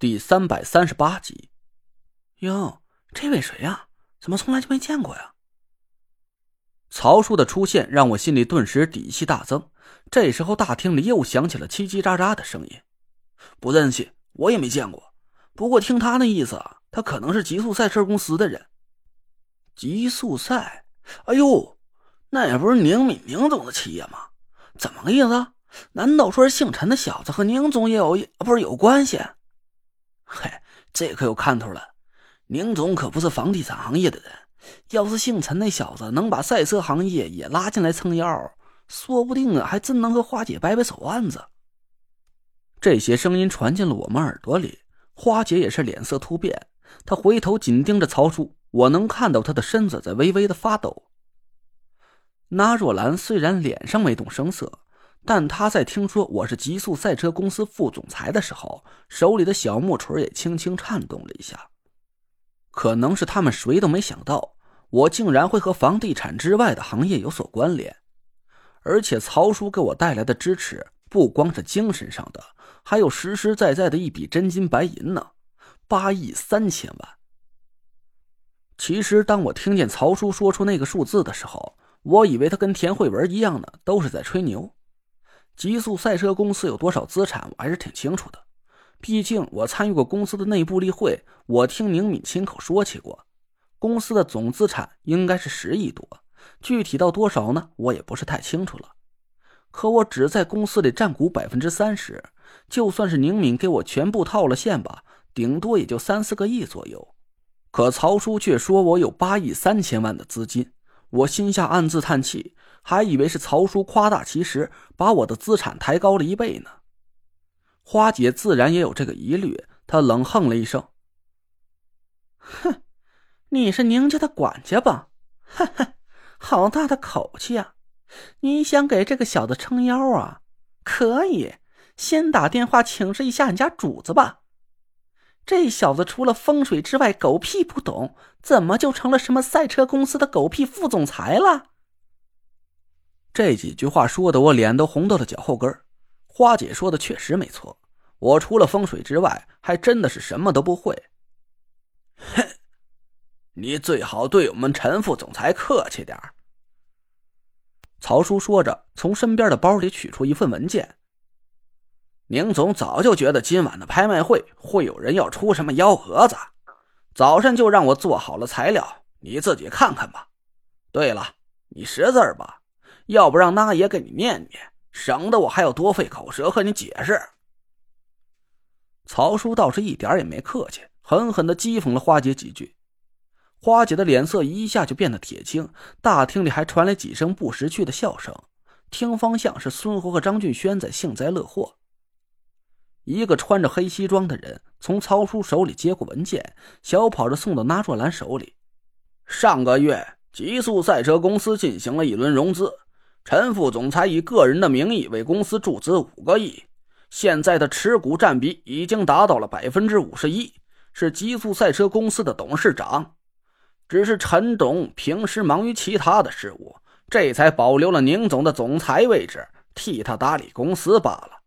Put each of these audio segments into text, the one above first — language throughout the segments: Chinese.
第三百三十八集。哟，这位谁呀？怎么从来就没见过呀？曹叔的出现让我心里顿时底气大增。这时候，大厅里又响起了叽叽喳喳的声音。不认识，我也没见过。不过听他那意思，他可能是极速赛车公司的人。极速赛？哎呦，那也不是宁敏宁总的企业吗？怎么个意思？难道说是姓陈的小子和宁总也有不是有关系？嘿，这可有看头了。宁总可不是房地产行业的人，要是姓陈那小子能把赛车行业也拉进来撑腰，说不定啊，还真能和花姐掰掰手腕子。这些声音传进了我们耳朵里，花姐也是脸色突变，她回头紧盯着曹叔，我能看到她的身子在微微的发抖。那若兰虽然脸上没动声色，但他在听说我是极速赛车公司副总裁的时候，手里的小木锤也轻轻颤动了一下。可能是他们谁都没想到，我竟然会和房地产之外的行业有所关联，而且曹叔给我带来的支持不光是精神上的，还有实实在在的一笔真金白银呢，八亿三千万。其实，当我听见曹叔说出那个数字的时候，我以为他跟田慧文一样的，都是在吹牛。极速赛车公司有多少资产，我还是挺清楚的。毕竟我参与过公司的内部例会，我听宁敏亲口说起过，公司的总资产应该是十亿多，具体到多少呢？我也不是太清楚了。可我只在公司里占股百分之三十，就算是宁敏给我全部套了现吧，顶多也就三四个亿左右。可曹叔却说我有八亿三千万的资金，我心下暗自叹气，还以为是曹叔夸大其实，把我的资产抬高了一倍呢。花姐自然也有这个疑虑，她冷哼了一声：“哼，你是宁家的管家吧？哈哈，好大的口气啊！你想给这个小子撑腰啊？可以，先打电话请示一下你家主子吧。这小子除了风水之外，狗屁不懂，怎么就成了什么赛车公司的狗屁副总裁了？”这几句话说的我脸都红到了脚后跟花姐说的确实没错。我除了风水之外，还真的是什么都不会。哼，你最好对我们陈副总裁客气点曹叔说着，从身边的包里取出一份文件。宁总早就觉得今晚的拍卖会会有人要出什么幺蛾子，早上就让我做好了材料，你自己看看吧。对了，你识字吧？要不让那爷给你念念，省得我还要多费口舌和你解释。曹叔倒是一点也没客气，狠狠的讥讽了花姐几句。花姐的脸色一下就变得铁青，大厅里还传来几声不识趣的笑声，听方向是孙活和张俊轩在幸灾乐祸。一个穿着黑西装的人从曹叔手里接过文件，小跑着送到纳若兰手里。上个月，极速赛车公司进行了一轮融资，陈副总裁以个人的名义为公司注资五个亿。现在的持股占比已经达到了百分之五十一，是极速赛车公司的董事长。只是陈董平时忙于其他的事务，这才保留了宁总的总裁位置，替他打理公司罢了。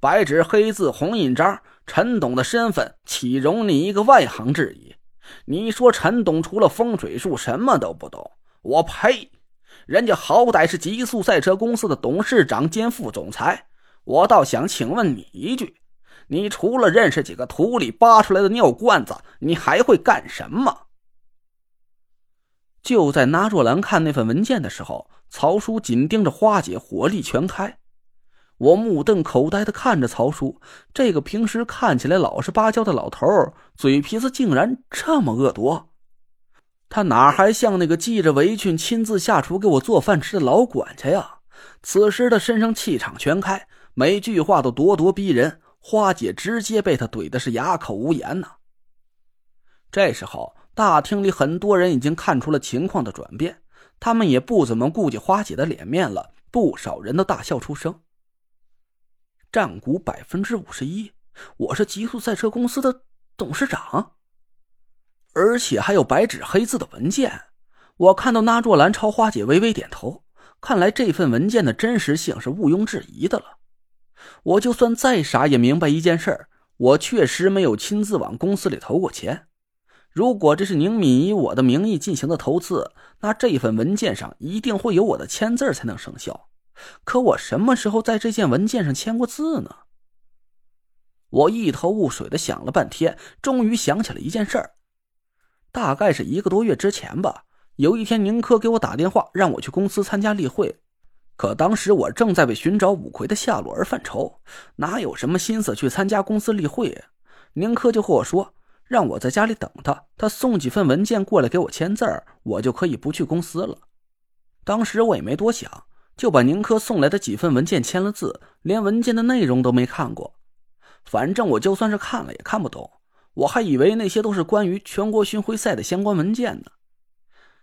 白纸黑字红印章，陈董的身份岂容你一个外行质疑？你说陈董除了风水术什么都不懂？我呸！人家好歹是极速赛车公司的董事长兼副总裁。我倒想请问你一句，你除了认识几个土里扒出来的尿罐子，你还会干什么？就在那若兰看那份文件的时候，曹叔紧盯着花姐，火力全开。我目瞪口呆的看着曹叔，这个平时看起来老实巴交的老头儿，嘴皮子竟然这么恶毒。他哪还像那个系着围裙亲自下厨给我做饭吃的老管家呀？此时他身上气场全开。每句话都咄咄逼人，花姐直接被他怼的是哑口无言呢。这时候，大厅里很多人已经看出了情况的转变，他们也不怎么顾及花姐的脸面了，不少人都大笑出声。占股百分之五十一，我是极速赛车公司的董事长，而且还有白纸黑字的文件。我看到那若兰朝花姐微微点头，看来这份文件的真实性是毋庸置疑的了。我就算再傻，也明白一件事我确实没有亲自往公司里投过钱。如果这是宁敏以我的名义进行的投资，那这份文件上一定会有我的签字才能生效。可我什么时候在这件文件上签过字呢？我一头雾水的想了半天，终于想起了一件事儿。大概是一个多月之前吧，有一天宁珂给我打电话，让我去公司参加例会。可当时我正在为寻找五魁的下落而犯愁，哪有什么心思去参加公司例会？宁珂就和我说。让我在家里等他，他送几份文件过来给我签字儿我就可以不去公司了。当时我也没多想，就把宁珂送来的几份文件签了字，连文件的内容都没看过。反正我就算是看了也看不懂，我还以为那些都是关于全国巡回赛的相关文件呢。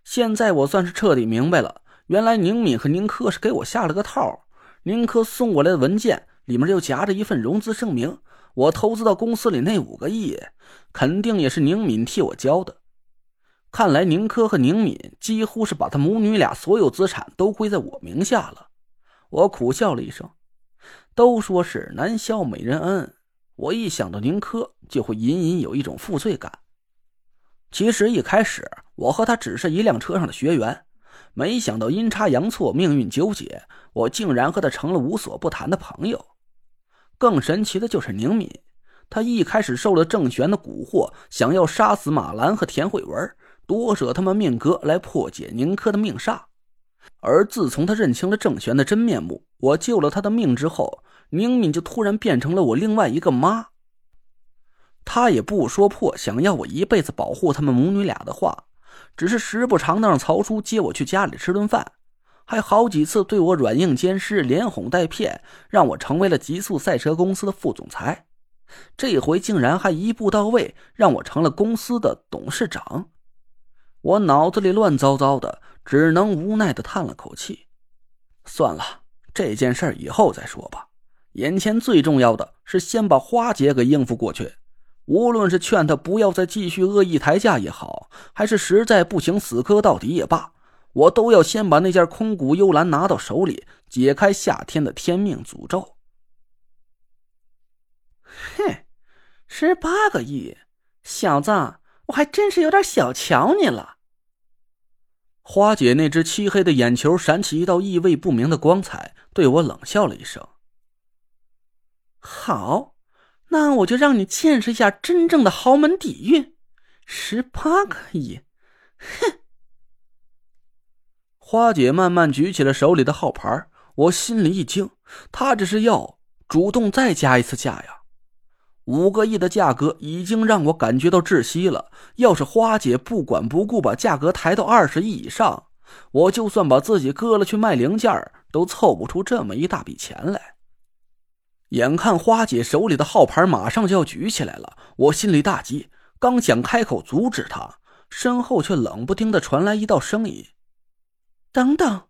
现在我算是彻底明白了，原来宁敏和宁珂是给我下了个套。宁珂送过来的文件里面又夹着一份融资声明。我投资到公司里那五个亿，肯定也是宁敏替我交的。看来宁珂和宁敏几乎是把他母女俩所有资产都归在我名下了。我苦笑了一声。都说是男消美人恩，我一想到宁珂，就会隐隐有一种负罪感。其实一开始我和他只是一辆车上的学员，没想到阴差阳错，命运纠结，我竟然和他成了无所不谈的朋友。更神奇的就是宁敏，他一开始受了郑玄的蛊惑，想要杀死马兰和田慧文，夺舍他们命格来破解宁珂的命煞。而自从他认清了郑玄的真面目，我救了他的命之后，宁敏就突然变成了我另外一个妈。他也不说破想要我一辈子保护他们母女俩的话，只是时不常的让曹叔接我去家里吃顿饭。还好几次对我软硬兼施、连哄带骗，让我成为了极速赛车公司的副总裁。这回竟然还一步到位，让我成了公司的董事长。我脑子里乱糟糟的，只能无奈的叹了口气。算了，这件事以后再说吧。眼前最重要的是先把花姐给应付过去。无论是劝她不要再继续恶意抬价也好，还是实在不行死磕到底也罢。我都要先把那件空谷幽兰拿到手里，解开夏天的天命诅咒。哼，十八个亿，小子，我还真是有点小瞧你了。花姐那只漆黑的眼球闪起一道意味不明的光彩，对我冷笑了一声：“好，那我就让你见识一下真正的豪门底蕴。十八个亿，哼！”花姐慢慢举起了手里的号牌，我心里一惊，她这是要主动再加一次价呀！五个亿的价格已经让我感觉到窒息了。要是花姐不管不顾把价格抬到二十亿以上，我就算把自己割了去卖零件都凑不出这么一大笔钱来。眼看花姐手里的号牌马上就要举起来了，我心里大急，刚想开口阻止她，身后却冷不丁的传来一道声音。等等！